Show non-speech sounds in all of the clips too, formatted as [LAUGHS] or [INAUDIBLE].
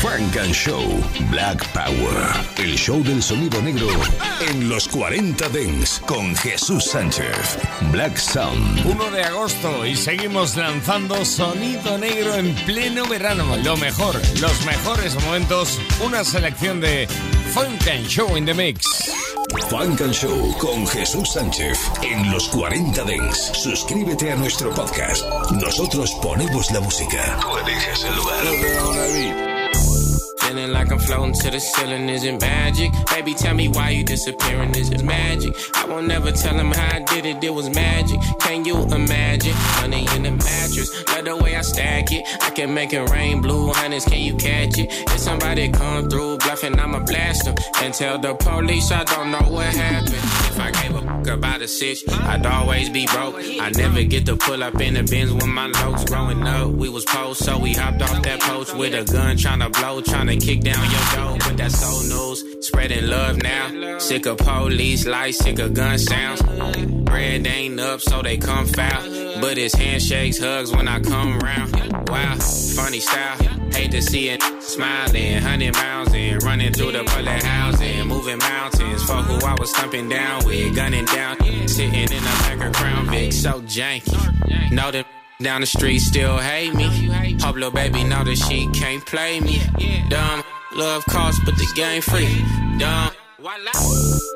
Funk and Show Black Power. El show del sonido negro en los 40 Dents con Jesús Sánchez. Black Sound. 1 de agosto y seguimos lanzando sonido negro en pleno verano. Lo mejor, los mejores momentos, una selección de Funk and Show in the Mix. Funk and Show con Jesús Sánchez en los 40 Dents. Suscríbete a nuestro podcast. Nosotros ponemos la música. Tú eliges el lugar. Feeling like I'm floating to the ceiling, is it magic? Baby, tell me why you disappearing, is it magic? I won't never tell him how I did it, it was magic. Can you imagine? Money in the mattress, love the way I stack it. I can make it rain, blue hunters, can you catch it? If somebody come through bluffing, I'ma blast them. And tell the police I don't know what happened. If I gave a fuck about a sitch, I'd always be broke. I never get to pull up in the bins with my lows growing up. We was post, so we hopped off that post with a gun, trying to blow, trying to kick down your door, but that's old news. Spreading love now. Sick of police lights, sick of gun sounds. Bread ain't up, so they come foul. But it's handshakes, hugs when I come around. Wow, funny style. Hate to see it smiling, hundred miles and running through the bullet housing, moving mountains. For who I was thumping down with, gunning down, sitting in back of Crown Vic, so janky. Know that down the street still hate me. Hope little baby know that she can't play me. Dumb, love costs, but the game free. Dumb.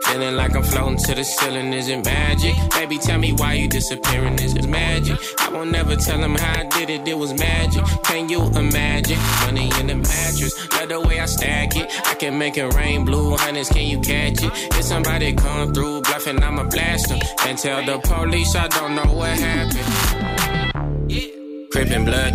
Feeling like I'm floating to the ceiling, is it magic? Baby, tell me why you disappearing, is it magic? I won't never tell him how I did it, it was magic. Can you imagine? Money in the mattress, love the way I stack it. I can make it rain, blue hunters, can you catch it? If somebody come through bluffing, I'ma blast them. And tell the police I don't know what happened. Crippin' blood.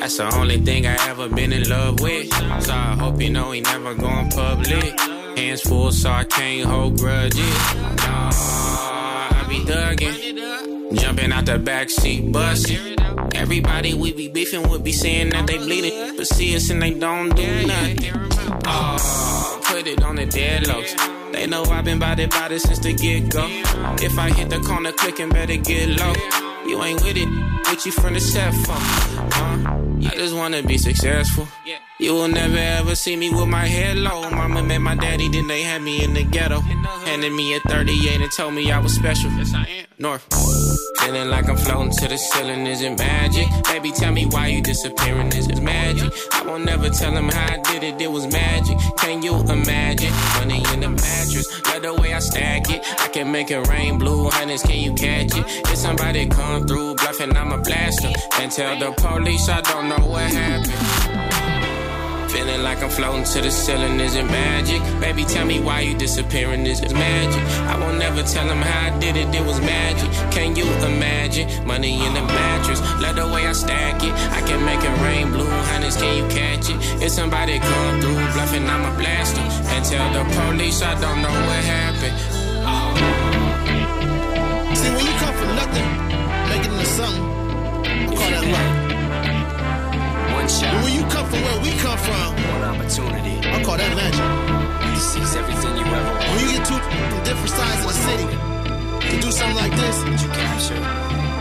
That's the only thing I ever been in love with. So I hope you know he never going public. Hands full, so I can't hold grudges. Nah, I be thuggin'. Jumping out the backseat, bustin'. Everybody we be beefing would be saying that they bleeding, but see us and they don't do nothing. Oh, put it on the deadlocks. They know I've been bout it since the get go. If I hit the corner, clicking, better get low. You ain't with it, with you from the cell phone. Huh? I just wanna be successful. You will never ever see me with my head low. Mama met my daddy, then they had me in the ghetto. Handed me a 38 and told me I was special. Yes, I am. North. Feeling like I'm floating to the ceiling, is it magic? Baby, tell me why you disappearing, is it magic? I won't never tell him how I did it, it was magic. Can you imagine? Money in the mattress, love the way I stack it. I can make it rain, blue hunters, can you catch it? If somebody come through bluffing, I'ma blast them. And tell the police I don't know what happened. Feeling like I'm floating to the ceiling, is it magic? Baby, tell me why you disappearing, is it magic? I won't never tell them how I did it, it was magic. Can you imagine? Money in the mattress, love the way I stack it. I can make it rain, blue hunters, can you catch it? If somebody come through bluffing, I'ma blast them. And tell the police I don't know what happened. See, from, one opportunity I call that magic. to seize everything you ever want. When you get two from different sides of the city to do something like this, You capture.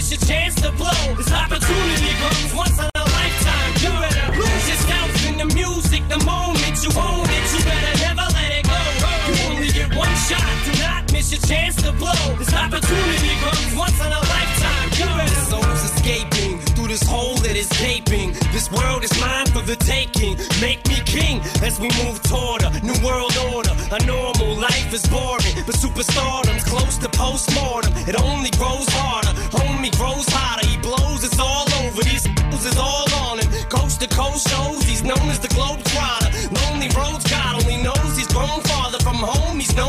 it's your chance to blow. This opportunity comes once in a lifetime. You better lose yourself in the music the moment you own it. You better never let it go. You only get one shot. Do not miss your chance to blow. This opportunity comes once in a lifetime. You better. Souls escaping through this hole that is gaping. This world is mine for the taking. Make me king as we move toward a new world order. A normal life is boring, but superstardom's close to postmortem. It only grows harder, homie grows hotter. He blows, it's all over. These is all on him. Coast to coast shows, he's known as the globe trotter. Lonely roads, God only knows he's grown farther from home. He's no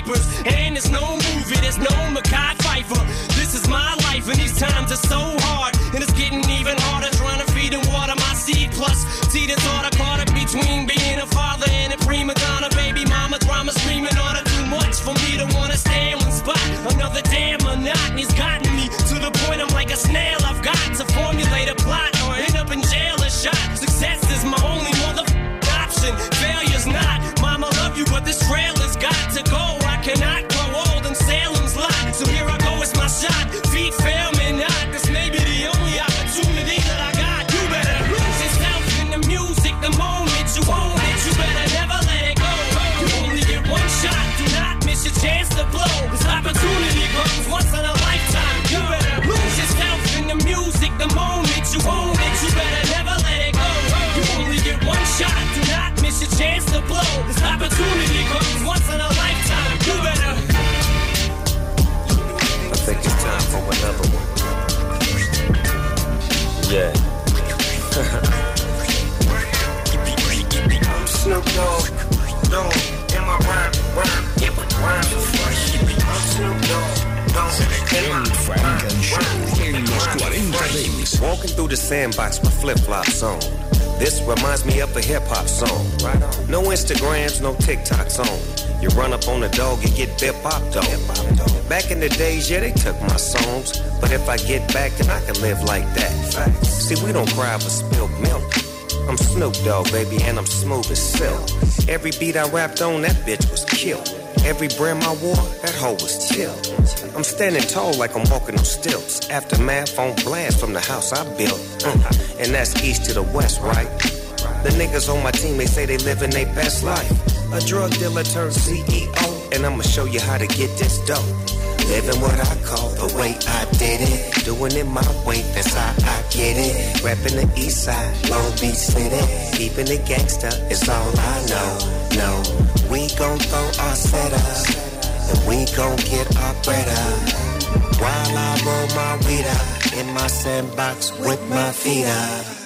diapers. And there's no movie, there's no Mekhi Phifer. This is my life, and these times are so hard. And it's getting even harder trying to feed and water my seed. Plus, see the thought I caught it between being a father and a prima donna. Baby mama drama screaming on her too much for me to wanna stay in one spot. Another damn monotony's gotten me to the point I'm like a snail. I've got to formulate a plot or end up in jail or shot. Success is my only mother option. Failure's not. Mama love you, but this trailer's opportunity comes once in a lifetime. You better. I think it's time for another one. Yeah. I'm Snoop Dogg. Dogg. In my rhyme, rhyme, it would rhyme before I'm Snoop Dogg. Dogg. In my Funk and en los 40 Walking through the sandbox with flip flops on. This reminds me of a hip hop song. No Instagrams, no TikToks on. You run up on a dog, you get bip hop dog. Back in the days, yeah, they took my songs. But if I get back, then I can live like that. See, we don't cry for spilled milk. I'm Snoop Dogg, baby, and I'm smooth as silk. Every beat I rapped on, that bitch was killed. Every brim I wore, that hoe was chill. I'm standing tall like I'm walking on stilts. Aftermath on blast from the house I built. Mm. And that's east to the west, right? The niggas on my team, they say they living their best life. A drug dealer turned CEO, and I'ma show you how to get this dope. Living what I call the way I did it. Doing it my way, that's how I get it. Rapping the east side, Long Beach City. Keeping it gangsta it's all I know. No, we gon' throw our setup. And we gon' get our bread up. While I roll my weed up. In my sandbox with my feet up.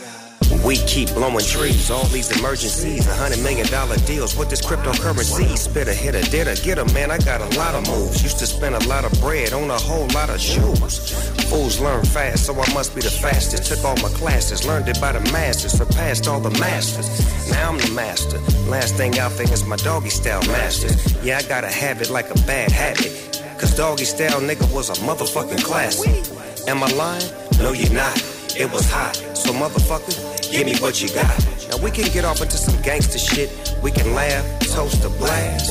We keep blowing trees, all these emergencies, a hundred million dollar deals with this cryptocurrency. Spit a hit a a get a man, I got a lot of moves. Used to spend a lot of bread on a whole lot of shoes. Fools learn fast, so I must be the fastest. Took all my classes, learned it by the masses, surpassed all the masters. Now I'm the master. Last thing out there is my doggy style master. Yeah, I gotta have it like a bad habit. Cause doggy style nigga was a motherfucking classic. Am I lying? No, you're not. It was hot. So motherfucker, give me what you got. Now we can get off into some gangster shit. We can laugh, toast a blast.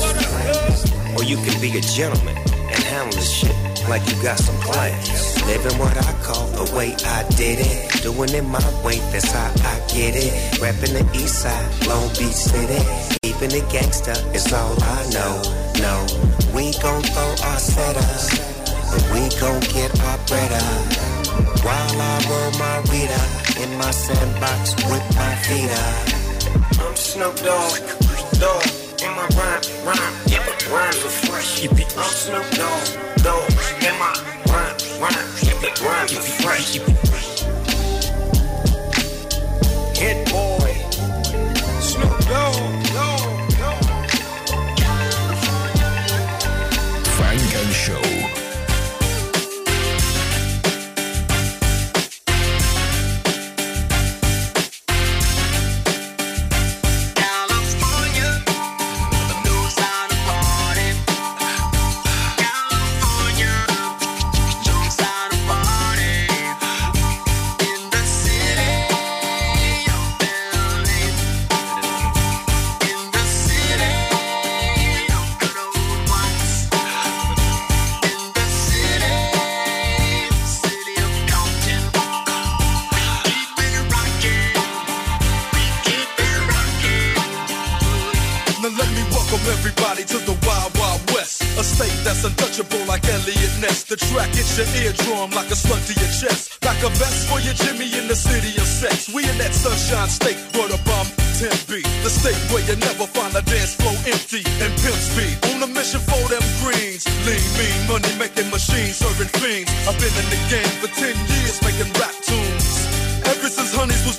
Or you can be a gentleman and handle this shit like you got some class. Living what I call the way I did it. Doing it my way, that's how I get it. Rapping the east side, Long Beach City. Keeping it gangsta is all I know. No, we gon' throw our setup. but we gon' get our bread up. While I roll my up in my sandbox with my feet up. I'm Snoop Dogg, dog. In my rhyme, rhyme, yeah, rhymes are fresh. I'm Snoop Dogg, dog. In my rhyme, rhyme, yeah, rhymes are fresh. Hit boy, welcome everybody to the Wild Wild West. A state that's untouchable like Eliot Ness. The track hits your eardrum like a slug to your chest. Like a vest for your Jimmy in the city of sex. We in that sunshine state where the bomb 10B. The state where you never find a dance floor empty and pimp speed. On a mission for them greens. Lean, mean, money making machines, serving fiends. I've been in the game for 10 years making rap tunes. Ever since Honeys was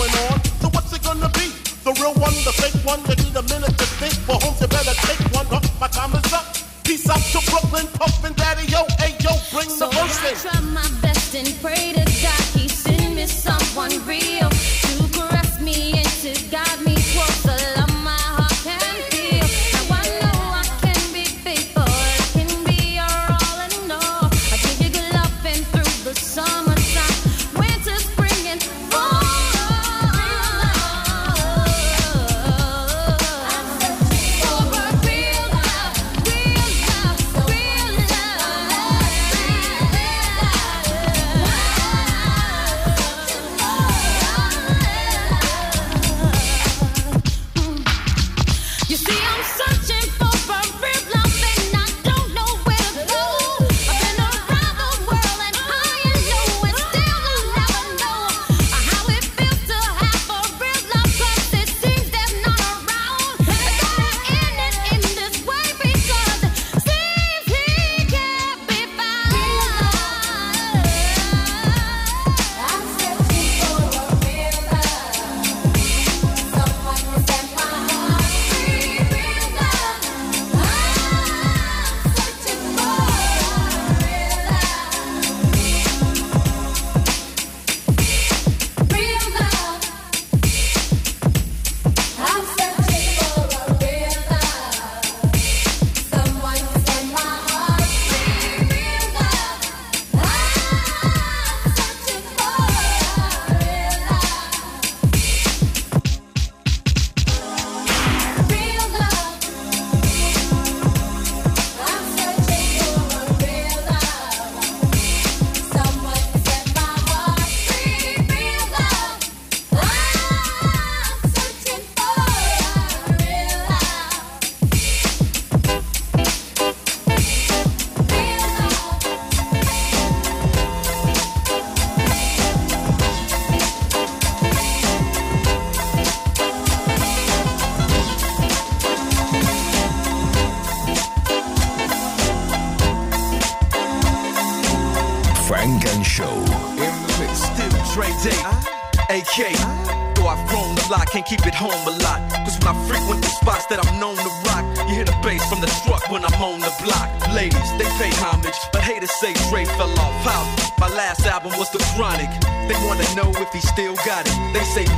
Going on.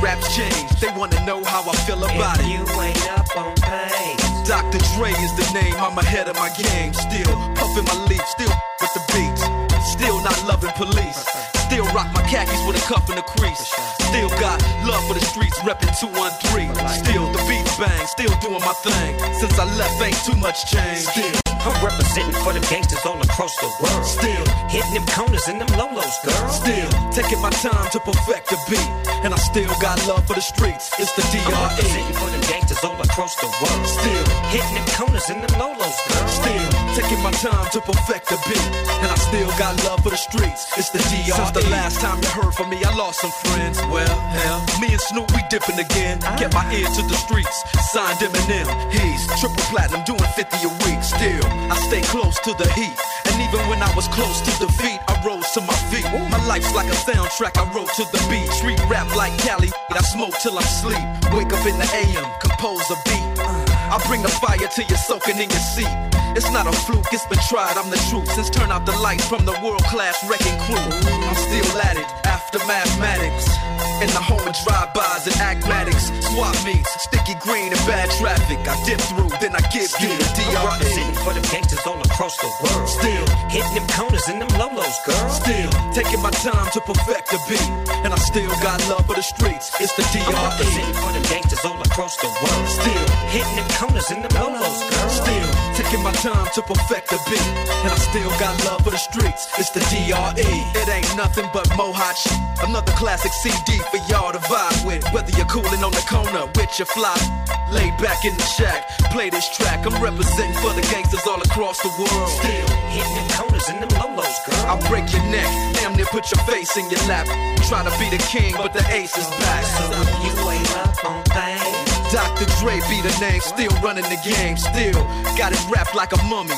Raps change. They wanna know how I feel about it. You ain't up on pain. Dr. Dre is the name, I'm ahead of my game. Still puffin' my leaf, still with the beats. Still not loving police. Still rock my khakis with a cuff and a crease. Still got love for the streets, reppin' 213. Still the beats bang, still doing my thing. Since I left, ain't too much change. Still, I'm representing for the gangsters all across the world. Still hitting them corners and them lolos, girl. Still taking my time to perfect the beat, and I still got love for the streets. It's the I'm DRE. representing for the gangsters all across the world. Still hitting them corners and them lolos, girl. Still taking my time to perfect the beat, and I still got love for the streets. It's the DRE. Since the last time you heard from me, I lost some friends. Well, hell, me and Snoop we dipping again. Get my ear to the streets, signed Eminem. He's triple platinum, doing 50 a week. Still, I stay close to the heat, and even when I was close to defeat, I rose to my feet. My life's like a soundtrack I wrote to the beat. Street rap like Cali, I smoke till I'm sleep. Wake up in the AM, compose a beat. I bring a fire till you're soaking in your seat. It's not a fluke, it's been tried, I'm the truth. Since turn out the lights from the world class wrecking crew. I'm still at it, after mathematics. In the home of drive-bys and acmatics. Swap meets, sticky green and bad traffic. I dip through, then I give you the DRE. for the gangsters all across the world. Still hitting them corners and them lolos, girl. Still taking my time to perfect the beat, and I still got love for the streets. It's the I'm representing DRE. for the gangsters all across the world. Still hitting them corners and them lolos, girl. Still taking my time to perfect the beat, and I still got love for the streets. It's the DRE. It ain't nothing but mohawk. Another classic CD for y'all to vibe with. Whether you're cooling on the corner with your fly, lay back in the shack, play this track. I'm representing for the gangsters all across the world. Still hitting them corners and them lolos, girl. I'll break your neck, damn near put your face in your lap. Try to be the king, but the ace is back. So if you ain't up on things, Dr. Dre be the name, still running the game, still got it wrapped like a mummy.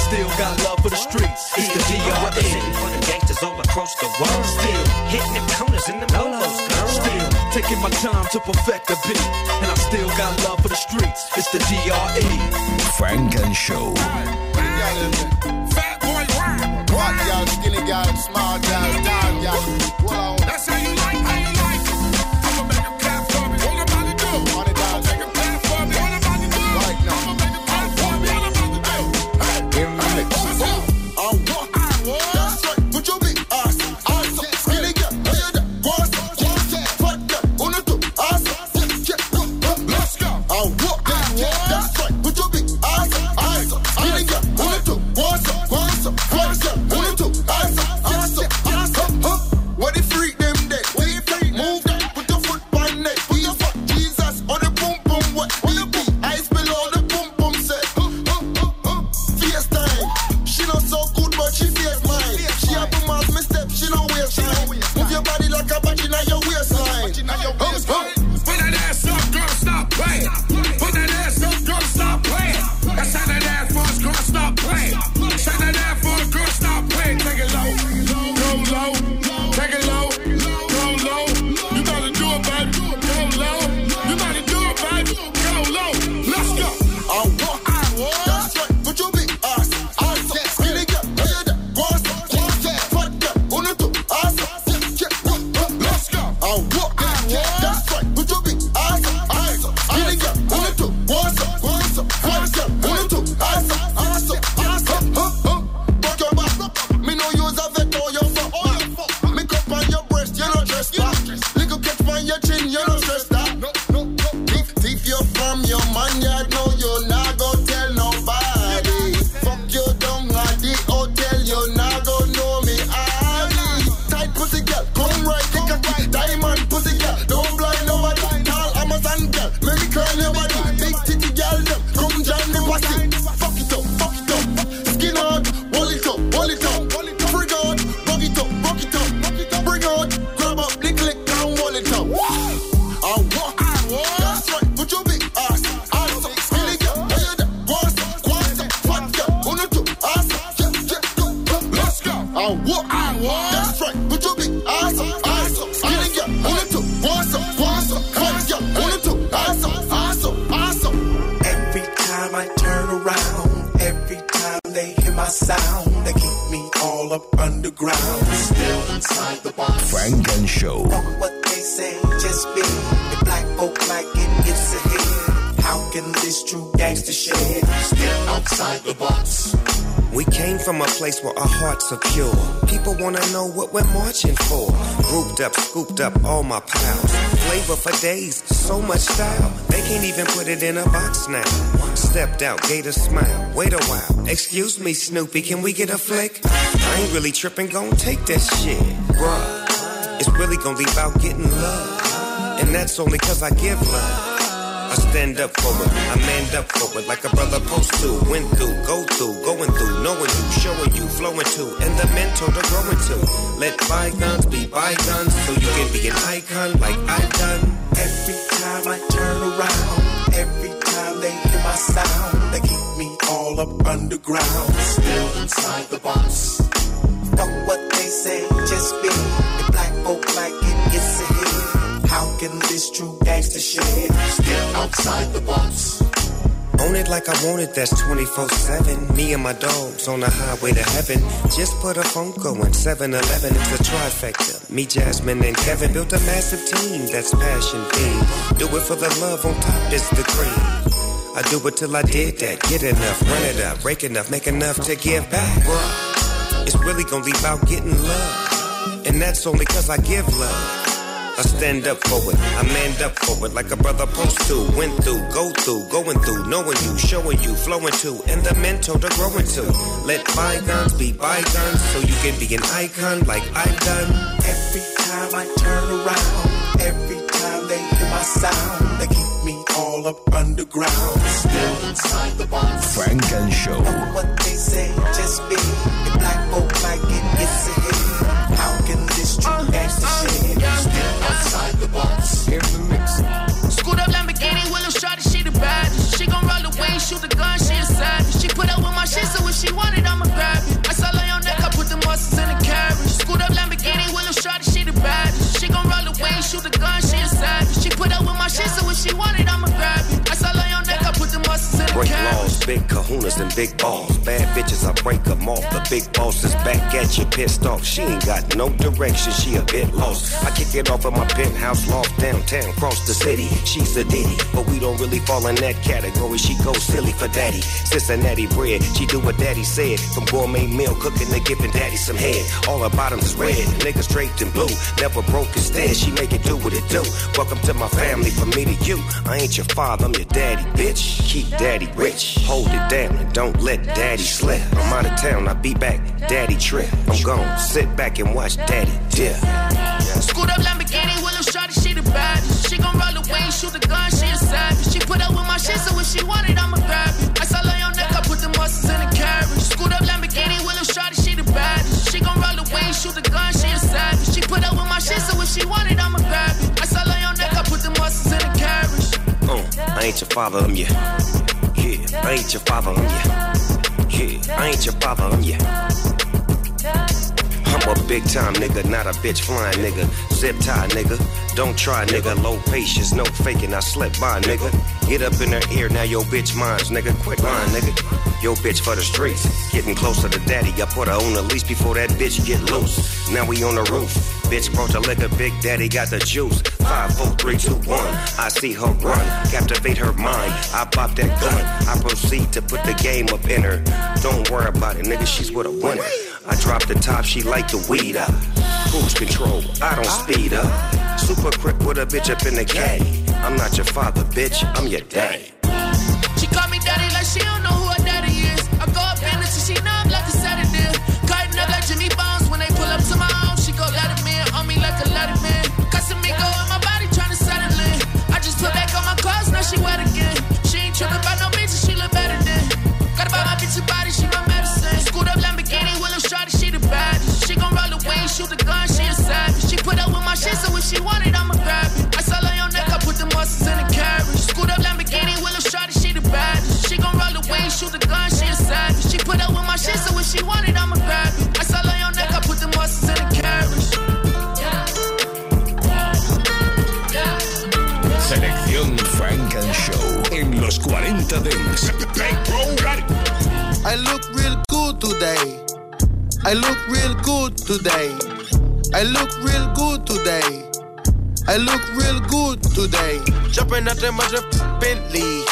still got love for the streets. It's the I'm DRE. representing for the gangsters all across the world. Still hitting them corners and them lolos, girl. Still taking my time to perfect the beat. And I still got love for the streets. It's the DRE. Funk and Show. From a place where our hearts are pure. People wanna know what we're marching for. Grouped up, scooped up all my pals. Flavor for days, so much style. They can't even put it in a box now. Stepped out, gave a smile. Wait a while. Excuse me, Snoopy, can we get a flick? I ain't really tripping, gon' take that shit. Bruh, it's really gon' leave out getting love. And that's only cause I give love. Stand up for it, I manned up for it like a brother post to. Went through, go through, going through, knowing you, showing you, flowing to, and the mentor to growing to. Let bygones be bygones so you can be an icon like I done. Every time I turn around, every time they hear my sound, they keep me all up underground. Still inside the box. Fuck what they say, just be the black folk like it gets ahead. How can this true gangster shit still outside the box? Own it like I want it, that's 24 7. Me and my dogs on the highway to heaven. Just put a phone going 7 Eleven, it's a trifecta. Me, Jasmine, and Kevin built a massive team that's passion themed. Do it for the love, on top is the cream. I do it till I did that. Get enough, run it up, break enough, make enough to give back. It's really gonna leave out getting love. And that's only cause I give love. I I stand up for it, I manned up for it like a brother post to. Went through, go through, going through, knowing you, showing you, flowing to, and the mental to growing to. Let bygones be bygones so you can be an icon like I've done. Every time I turn around, every time they hear my sound, they keep me all up underground. Still inside the box. Funk and Show. Know what they say, just be a black folk like it gets ahead. How still outside the box? Here's the mix. Screwed up Lamborghini, she the. She gon' roll away, shoot the gun, she. She put up with my shit, so if she want it, I'ma grab it. I saw on neck, I put the muscles in the carriage. Screwed up Lamborghini, the. She gon' roll away, shoot the gun, she. She put up with my shit, so if she I'ma grab it. Break laws, big kahunas and big balls. Bad bitches, I break them off. The big boss is back at you, pissed off. She ain't got no direction, she a bit lost. I kick it off in my penthouse loft downtown, cross the city. She's a ditty, but we don't really fall in that category. She goes silly for daddy. Cincinnati bread, she do what daddy said. From gourmet meal cooking to giving daddy some head. All her bottoms is red, niggas draped in blue. Never broke instead, she make it do what it do. Welcome to my family, from me to you. I ain't your father, I'm your daddy, bitch. Keep daddy rich, hold it down and don't let daddy slip. I'm out of town, I'll be back, daddy trip. I'm gone, sit back and watch daddy dip. Screwed up Lamborghini, Willow Shorty, she the baddest. She gon' roll away, shoot the gun, she a savage. She put up with my shit, so if she want it, I'ma grab it. I saw her on neck, I put the muscles in the carriage. Screwed up Lamborghini, Willow Shorty, she the baddest. She gon' roll away, shoot the gun, she a savage. She put up with my shit, so if she want it, I'ma grab it. I saw her on neck, I put the muscles in the carriage. Uh, I ain't your father, I'm your. Yeah, I ain't your father, I'm your. Yeah, I ain't your father, I'm your. I'm a big time nigga, not a bitch flying nigga. Zip tie nigga, don't try nigga. Low patience, no faking, I slip by nigga. Get up in her ear, now your bitch mine's nigga. Quit lying nigga. Yo bitch for the streets, getting closer to daddy. I put her on the leash before that bitch get loose. Now we on the roof. Bitch brought the liquor, Big Daddy got the juice. Five, four, three, two, one. I see her run, captivate her mind. I pop that gun. I proceed to put the game up in her. Don't worry about it, nigga. She's with a winner. I drop the top, she like the weed up. Cruise control, I don't speed up. Super quick with a bitch up in the caddy. I'm not your father, bitch. I'm your daddy. Shit, so if she want it, I'ma grab it. I saw her on neck, I put the muscles in the carriage. Screwed up Lamborghini, Willow Shorty, she the baddest. She gon' roll away, shoot the gun, she a savage. She put up with my shit, so if she want it, I'ma grab it. I saw her on neck, I put the muscles in the carriage. Selección Funk and Show en los 40 Dance. I look real good today. I look real good today. I look real good today. I look real good today. Jumping out the mother Bentley.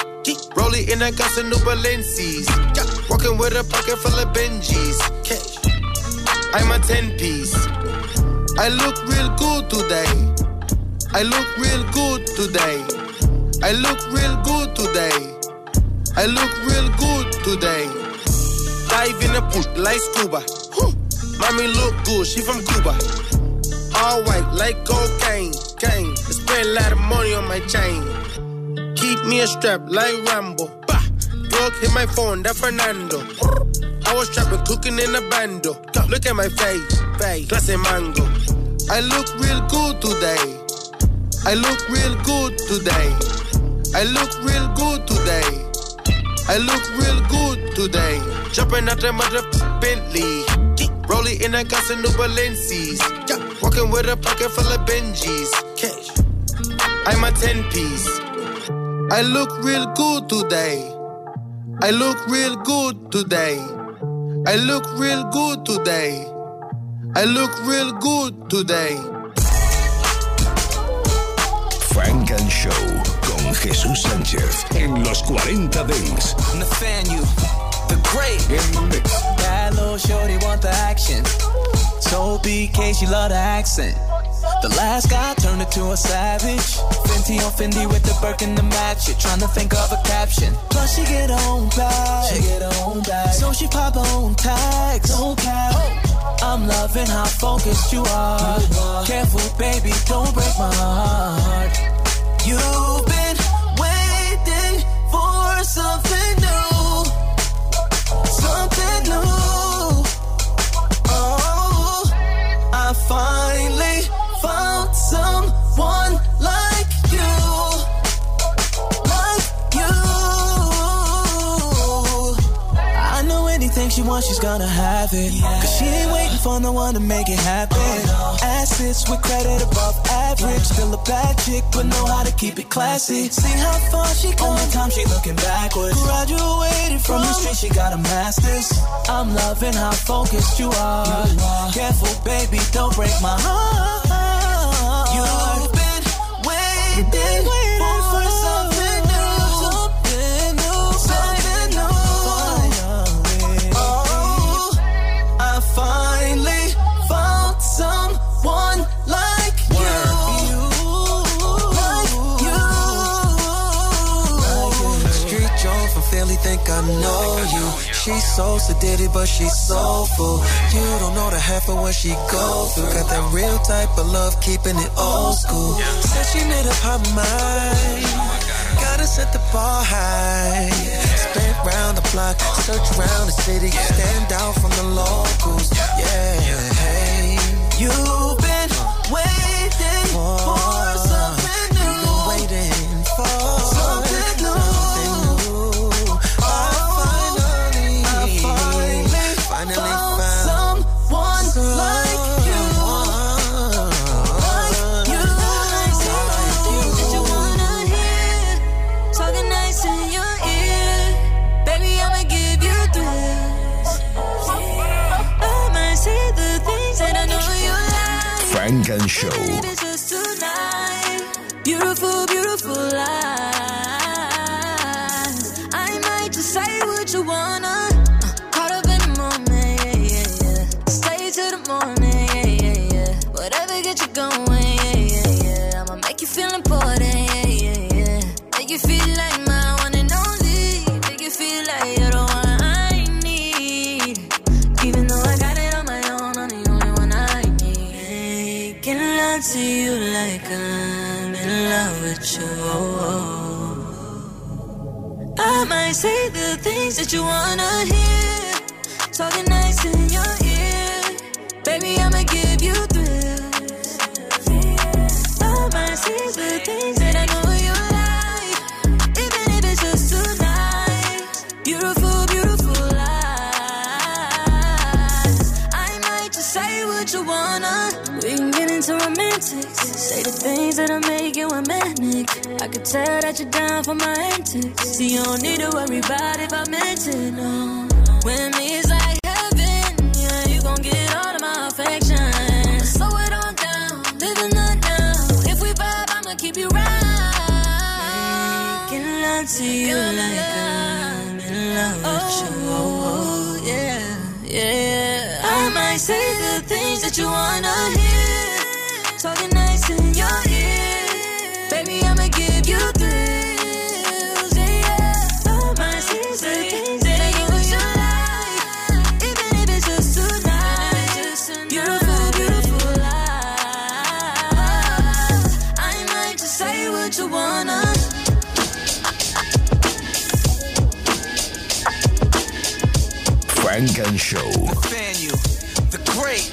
Rolling in a gas and new Balencis. Walking with a pocket full of Benjis. I'm a 10 piece. I look real good today. I look real good today. I look real good today. I look real good today. Dive in the pool like scuba. Mommy look good, she from Cuba. All white like cocaine. Cane. I spend a lot of money on my chain. Keep me a strap like Rambo. Bah. Hit my phone, that Fernando. I was trapping, cooking in a bando. Look at my face, face, clase mango. I look real good today. I look real good today. I look real good today. I look real good today. Jumping out the mother Bentley. Rolling in a gas and new Balencis. Walking with a pocket full of Benjis. Cash. I'm a 10 piece. I look real good today. I look real good today. I look real good today. I look real good today. Funk and Show con Jesús Sánchez en los 40 Dance. Nathaniel, the great. That little shorty want the action. So BK, she love the accent. The last guy turned into a savage. Fenty on Fendi with the Birkin to match it. Trying to think of a caption. Plus she get own bag. She get own bag. So she pop on tags. No cap. I'm loving how focused you are. Careful, baby, don't break my heart. She's gonna have it. Cause she ain't waiting for no one to make it happen. Assets with credit above average. Still a bad chick, but know how to keep it classy. See how far she come. Only time she looking backwards. Graduated from the street, she got a master's. I'm loving how focused you are. Careful, baby, don't break my heart. Know you. She's so sedated, but she's soulful. You don't know the half of what she goes through. Got that real type of love, keeping it old school. Said she made up her mind. Gotta set the bar high. Spin round the block, search around the city, stand out from the locals. Yeah, hey. You've been waiting for Funk and Show. Maybe just tonight. Beautiful, beautiful lies. Things that'll make you romantic. I could tell that you're down for my antics. See, you don't need to worry about if I meant it, no. When me it's like heaven, yeah, you gon' get all of my affection. Slow it on down, living the now. If we vibe, I'ma keep you right. Making love to you like I'm in love with you. Oh, yeah, yeah. I might say the things that you wanna hear. Say what you wanna. Funk and Show. Fan you, the great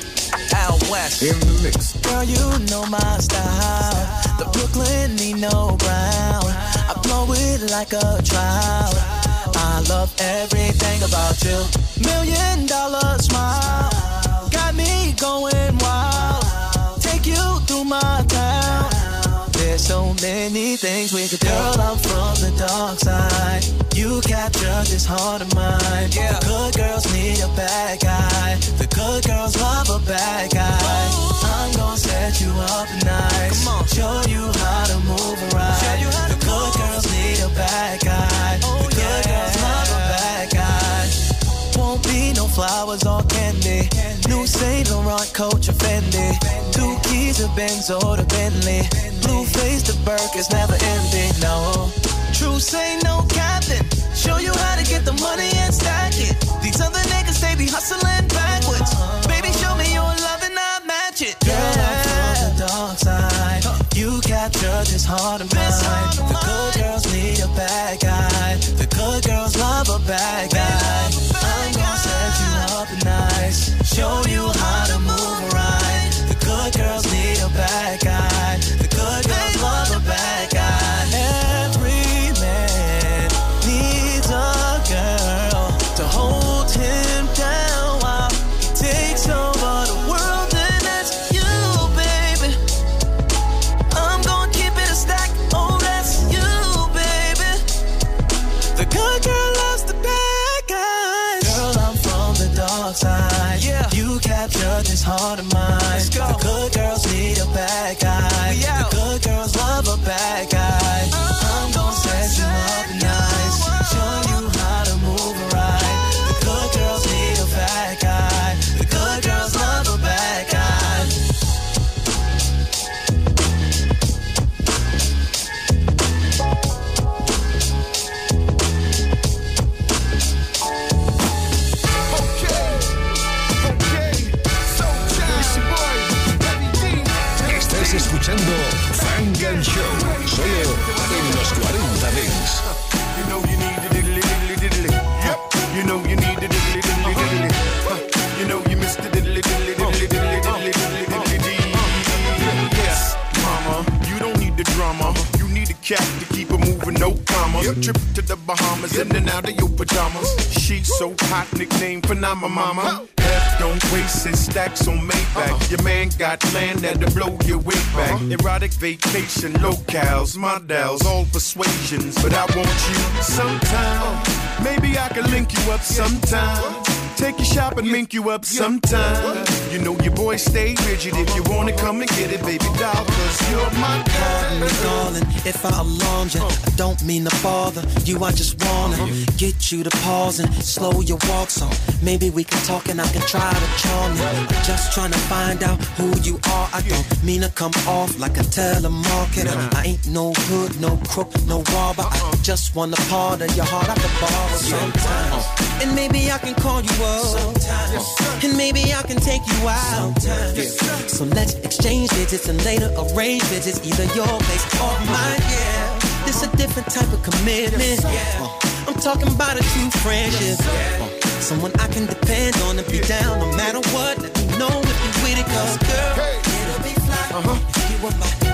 Al West. In the mix. Girl, you know my style. The Brooklyn Nino Brown. I blow it like a drought. I love everything about you. Million dollar smile. Got me going wild. Take you through my town. There's so many things we could do. Girl, I'm from the dark side. You capture this heart of mine. Yeah. The Good girls need a bad guy. The good girls love a bad guy. I'm gonna set you up nice. Come on. Show you how to move around. Show you how the good girls need a bad guy. Oh, the good girls love a bad guy. Won't be no flowers or candy. New Saint Laurent coach or Fendi. Two keys to Benz or the Bentley. Blue face the Burke is never ending. No, true say no captain. Show you how to get the money and stack it. These other niggas they be hustling backwards. Baby, show me your love and I match it. Girl, I'm from the dark side. You captured this heart of mine. Show you how to move right. The good girls need a bad guy. The good girls love a bad guy. Every man needs a girl to hold him down while he takes over the world. And that's you, baby. I'm gonna keep it a stack. Oh, that's you, baby. The good girl loves the bad guys. Girl, I'm from the dark side. Captured this heart of mine. The good girls Bahamas in and out of your pajamas. She's so hot, nickname Phenomena Mama. F don't waste it, stacks on Maybach. Uh-huh. Your man got land that'll blow your way back. Uh-huh. Erotic vacation locales, models, all persuasions. But I want you sometime. Maybe I can link you up sometime. Take you shopping, mink you up sometime. You know your boy stay rigid. If you wanna come and get it, baby doll, cause you're my Pardon me, darling, if I alarmed you. I don't mean to bother you. I just wanna uh-huh. get you to pause and slow your walk so maybe we can talk and I can try to charm you. I'm just trying to find out who you are. I don't mean to come off like a telemarketer. I ain't no hood, no crook, no robber. I uh-uh. just wanna part of your heart I could borrow sometimes. Uh-huh. And maybe I can call you And maybe I can take you out. So let's exchange digits and later arrange visits, either your place or mine. Yeah, this a different type of commitment. Yeah. I'm talking about a true friendship. Someone I can depend on and be down no matter what. Let me know if you with it, cause girl, it'll be fly. Uh-huh. If you were my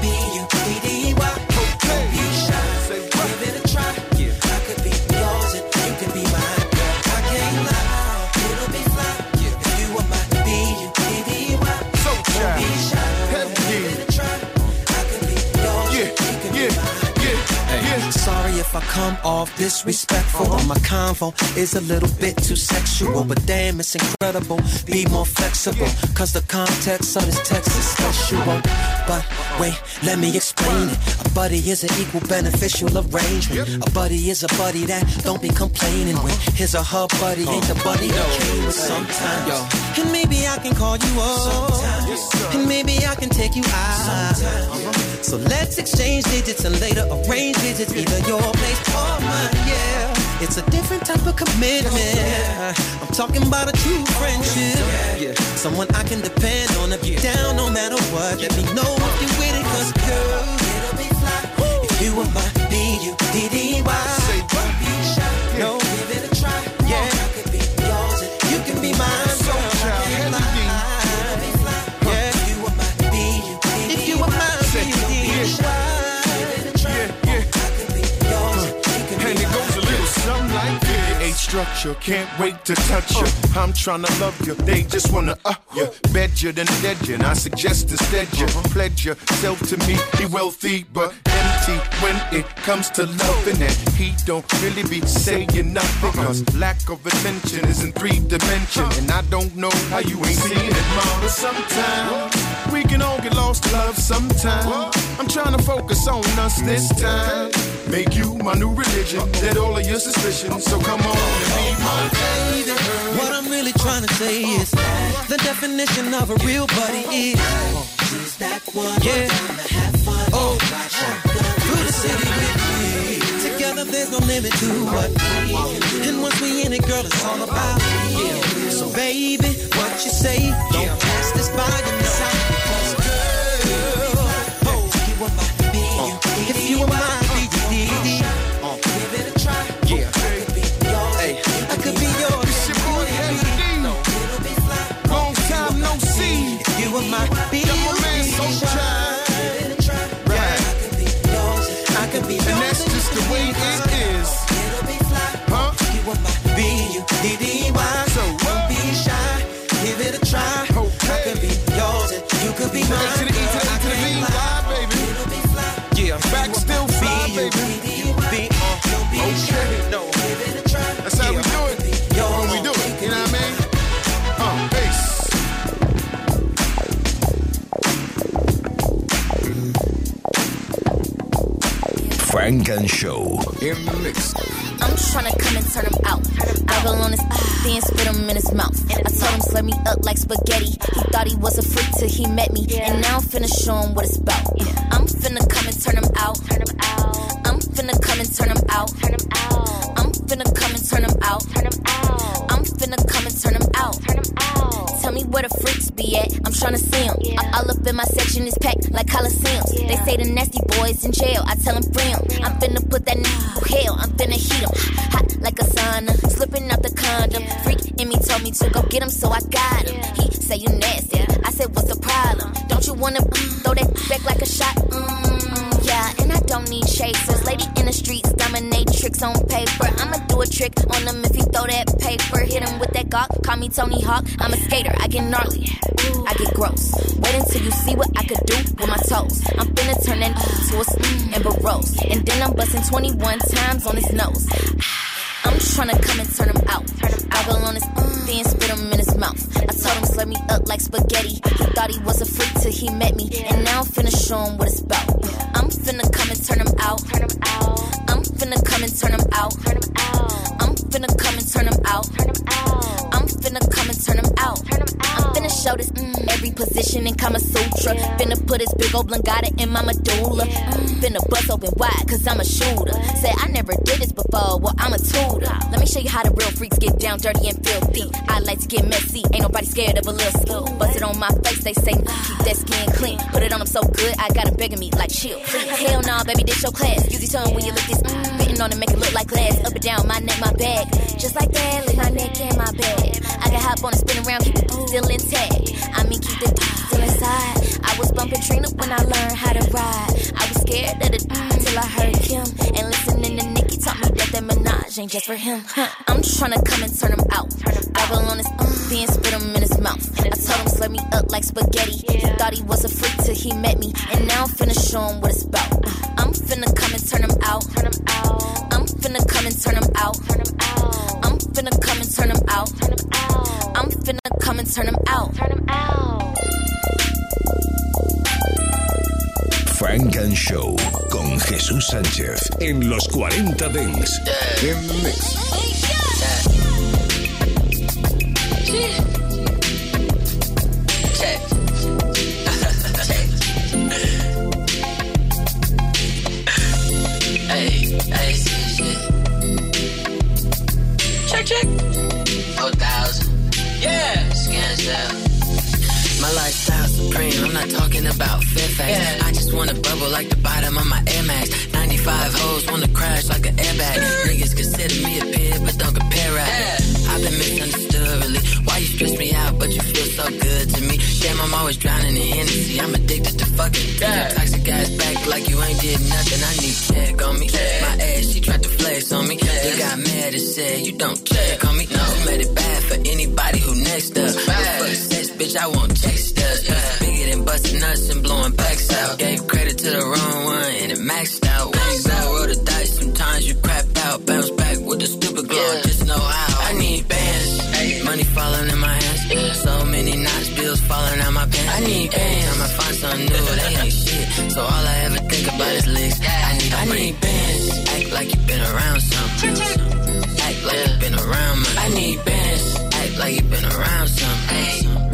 if I come off disrespectful or my convo is a little bit too sexual, but damn, it's incredible. Be more flexible, cause the context of this text is sexual. But wait, let me explain it. A buddy is an equal beneficial arrangement. A buddy is a buddy that don't be complaining when his or her buddy ain't the buddy that came with sometimes. And maybe I can call you up, and maybe I can take you out. So let's exchange digits and later arrange digits, either your place or mine. Yeah, it's a different type of commitment. I'm talking about a true friendship. Yeah, someone I can depend on if you're down no matter what. Let me know if you're with it, cause girl, it'll be fly. If you were my B-U-D-D-Y. Structure, can't wait to touch you. I'm trying to love you, they just wanna uh you. Bet you then dead you, and I suggest to instead you pledge yourself to me. Be wealthy but empty when it comes to loving it. He don't really be saying nothing, cause lack of attention is in three dimension. And I don't know how you ain't seeing it, mama. Sometimes we can all get lost in love Sometimes I'm trying to focus on us this time. Make you my new religion, dead all of your suspicions. So come on and be my What I'm really trying trying to say is the definition of a real buddy is. Yeah. Oh, through the city with me. Together there's no limit to what. And once we in it, girl, it's all about. Yeah. So baby, what you say? Don't pass this by your side. Because girl, oh, you were my baby. If you were my Funk and Show. In mix. I'm tryna come and turn him out. Goggle on his then [LAUGHS] spit him in his mouth. I told him slurp me up like spaghetti. He thought he was a freak till he met me. And now I'm finna show him what it's about. I'm finna come and turn him out. I'm finna come and turn him out. I'm finna come and turn him out. I'm finna come and turn him out. Tell me where the freaks be at. I'm tryna see them. All up in my section is packed like Coliseums. They say the nasty boys in jail. I tell them free 'em. I'm finna put that nigga hell. I'm finna heat 'em. Hot like a sauna. Slipping out the condom. Freak in me told me to go get him, so I got him. He say you nasty. I said, what's the problem? Don't you wanna throw that back like a shot? Mm, yeah, and I don't need chasers. Lady in the streets, dominate tricks on paper. I'ma do a trick on him if he throw that paper. Hit him with that gawk, call me Tony Hawk. I'm a skater, I get gnarly, I get gross. Wait until you see what I could do with my toes. I'm finna turn that to a mm, and barrows. And then I'm busting 21 times on his nose. I'm tryna come and turn him out. Goggle on his mm, then spit him in his mouth. I told him slurp me up like spaghetti. He thought he was a freak till he met me. And now I'm finna show him what it's about. I'm finna come and turn him out. Turn him out. I'm finna come and turn him out. I'm finna come and turn him out. I'm finna come and turn him out. I'm finna show this mm, every position in Kama Sutra. Finna put this big old blangata in my medulla. Mm, finna bust open wide, cause I'm a shooter. Said I never did this before, well, I'm a tutor. Let me show you how the real freaks get down dirty and filthy. I like to get messy, ain't nobody scared of a little ski. Bust it on my face, they say, keep that skin clean. Put it on them so good, I got got 'em begging me, like, chill. Please. [LAUGHS] Hell nah, baby, this your class. Use your tongue when you lick this. Mm, on it, make it look like glass. Up and down, my neck, my back. Just like that, lick my neck and my back. I can hop on and spin around, keep it still intact. I mean, keep it still inside. I was bumping Trina when I learned how to ride. I was scared of the till I heard Kim. And listening to Nicki taught me that that Minaj ain't just for him. I'm tryna come and turn him out. Goggle on his uh, then spit him in his mouth. I told him slurp me up like spaghetti. He thought he was a freak till he met me. And now I'm finna show him what it's about. I'm finna come and turn him out. I'm finna come and turn him out. I'm finna come and turn him out. Turn them out. I'm finna come and turn him out. Turn them out. Funk and Show con Jesús Sánchez en los 40 Dance. In the mix. Fifth X. I just wanna bubble like the bottom of my Air Max. 95 hoes wanna crash like an airbag. Niggas consider me a pig, but don't compare right. I've been misunderstood, really. Why you stress me out, but you feel so good to me? Damn, I'm always drowning in Hennessy. I'm addicted to fucking yeah. toxic ass back like you ain't did nothing. I need check on me. Yeah. My ass, she tried to flex on me. They got mad and said, you don't check on me. No, made it bad for anybody who next up. Fuck sex, bitch, I won't text us. Bigger than busting nuts and blowing backs out. Gave credit to the wrong one and it maxed out. When you go roll the dice, sometimes you crap out. Bounce back with the stupid glow. Just know how. I need bands. Money falling in my hands. So many knots, bills falling out my pants. I need bands. Time I find something new, they ain't [LAUGHS] shit. So all I ever think about is licks. I need, I need bands. Act like you've been around something. Act like you've been around me. I need bands. Act act like you've been around something.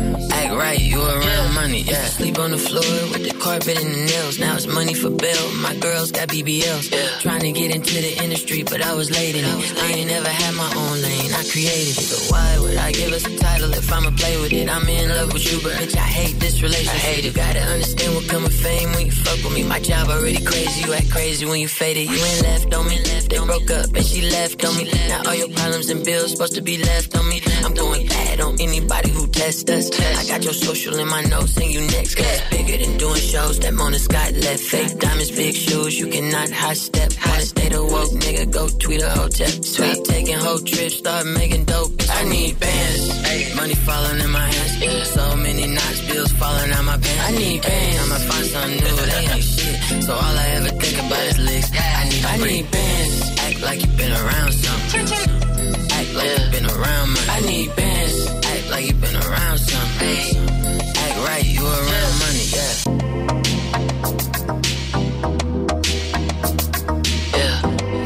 Right, you around money, yeah. Sleep on the floor with the carpet and the nails. Now it's money for bail. My girls got BBLs. Yeah. Trying to get into the industry, but I was late in it. I ain't never had my own lane, I created it. So why would I give us a title if I'ma play with it? I'm in love with you, but bitch, I hate this relationship. I hate it. Gotta understand what come with fame when you fuck with me. My job already crazy, you act crazy when you faded. You ain't left on me. Left. They broke up and she left on me. Now all your problems and bills supposed to be left on me. I'm going bad on anybody who test us. I got your social in my notes and you next. Cause it's bigger than doing shows that Mona Scott left. Fake diamonds, big shoes, you cannot high step. Wanna stay the woke nigga, go tweet a hotel. Sweet taking whole trips, start making dope. I need bands. Money falling in my hands. So many knots, bills falling out my pants. I need bands. I'ma find something new, they ain't [LAUGHS] shit. So all I ever think about is licks. I need, I need bands. Act like you been around something. Act like you been around money. I need bands. Act like you been around something. Act right, you around money, yeah.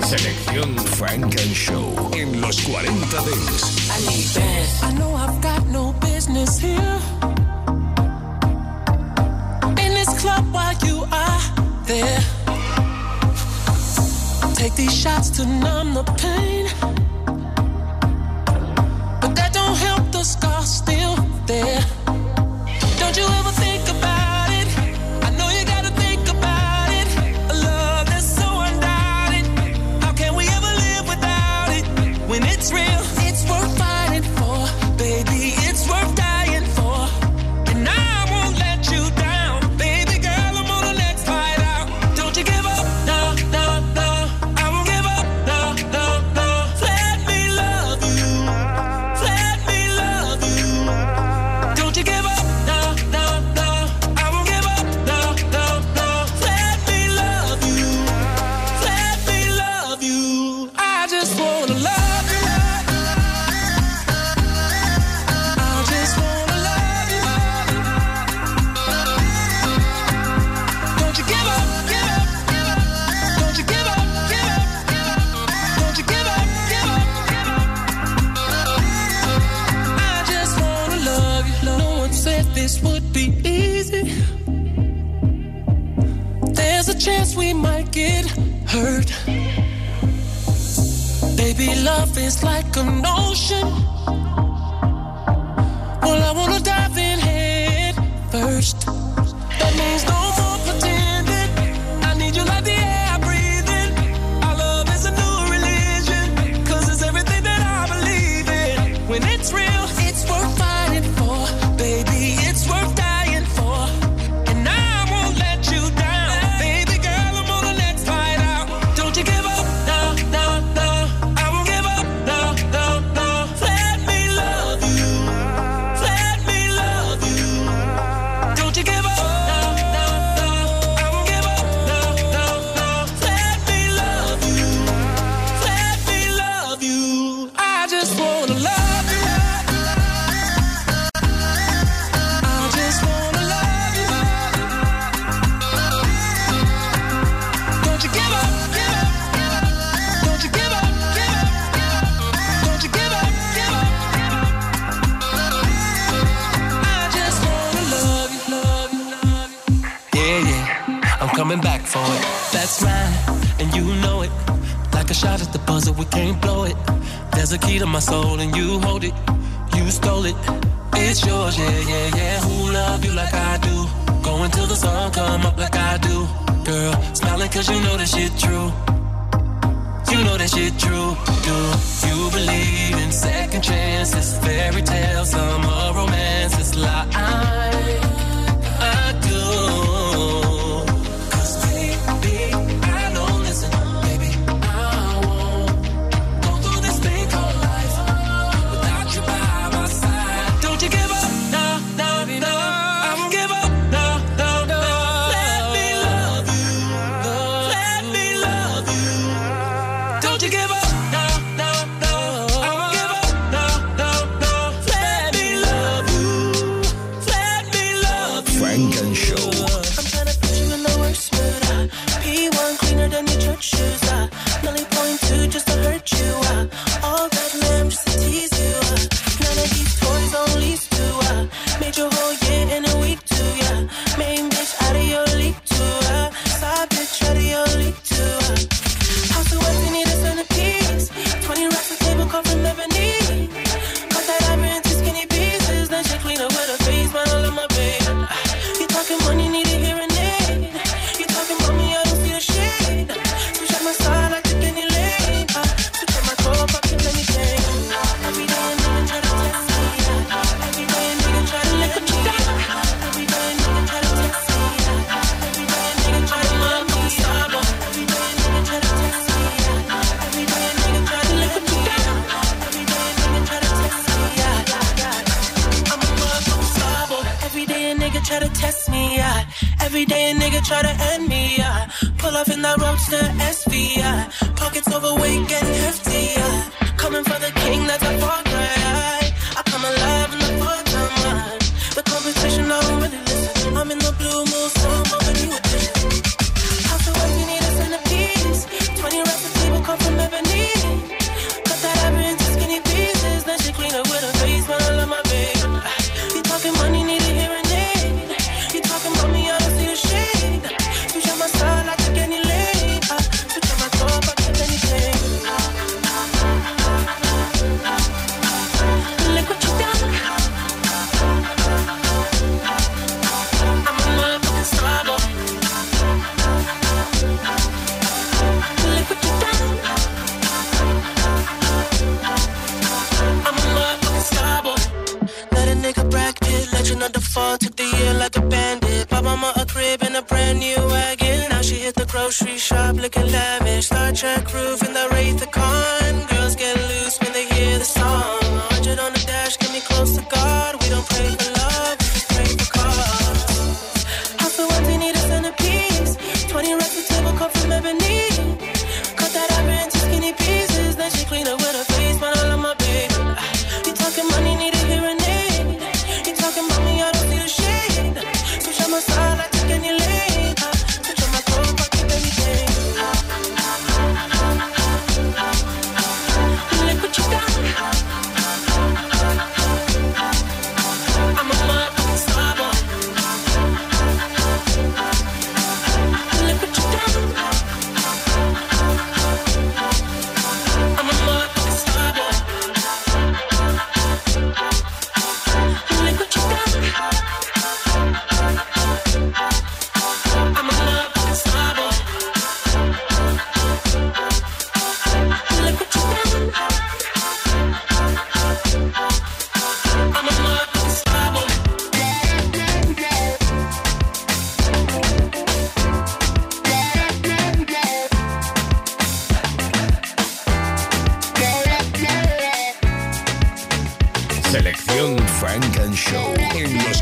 Selección Funk and Show en los 40 Dance. I need bands. I know I've got no business here. In this club while you are there. Take these shots to numb the pain. There. Shit true. You know that shit true. Do you believe in second chances, fairy tales, summer romances, lie?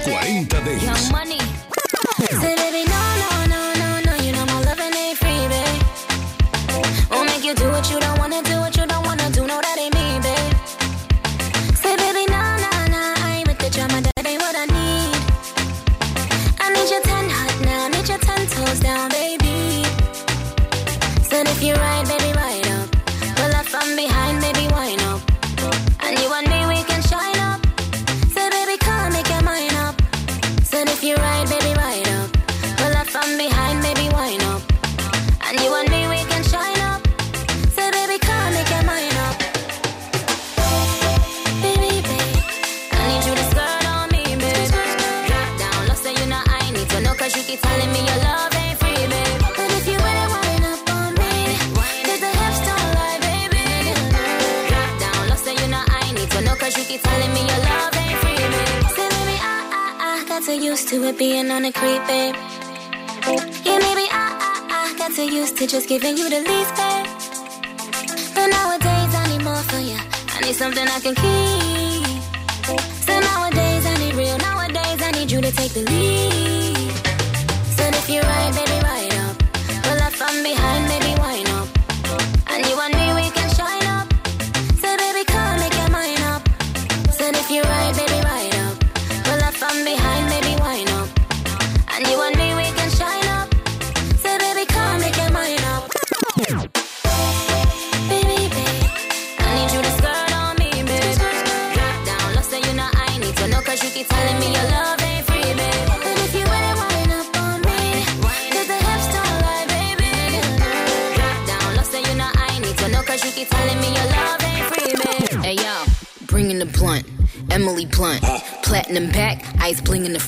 40 Days.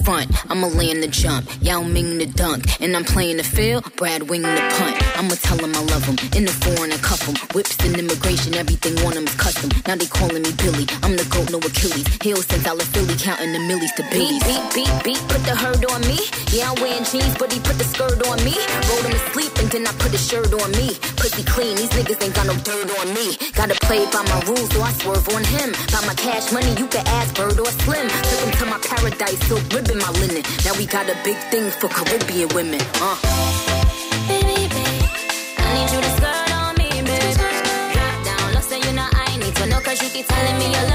fun. I'ma land the jump, Yao Ming the dunk. And I'm playing the field, Brad Wing the punt. I'ma tell him I love him, in the foreign I cuff him. Whips and immigration, everything on him is custom. Now they calling me Billy, I'm the goat, no Achilles. Hills since I left Philly, counting the millies to billies. Beat, beat, beat, beat, put the herd on me. Yeah, I'm wearing jeans, but he put the skirt on me. Rolled him to sleep, and then I put his shirt on me. Pussy clean, these niggas ain't got no dirt on me. Gotta play by my rules, so I swerve on him. By my cash money, you can ask Bird or Slim. Took him to my paradise, silk ribbon my linen. Now we got a big thing for Caribbean women. Uh. Baby, baby, I need you to skirt on me, baby. Drop down, you know I need to you keep telling me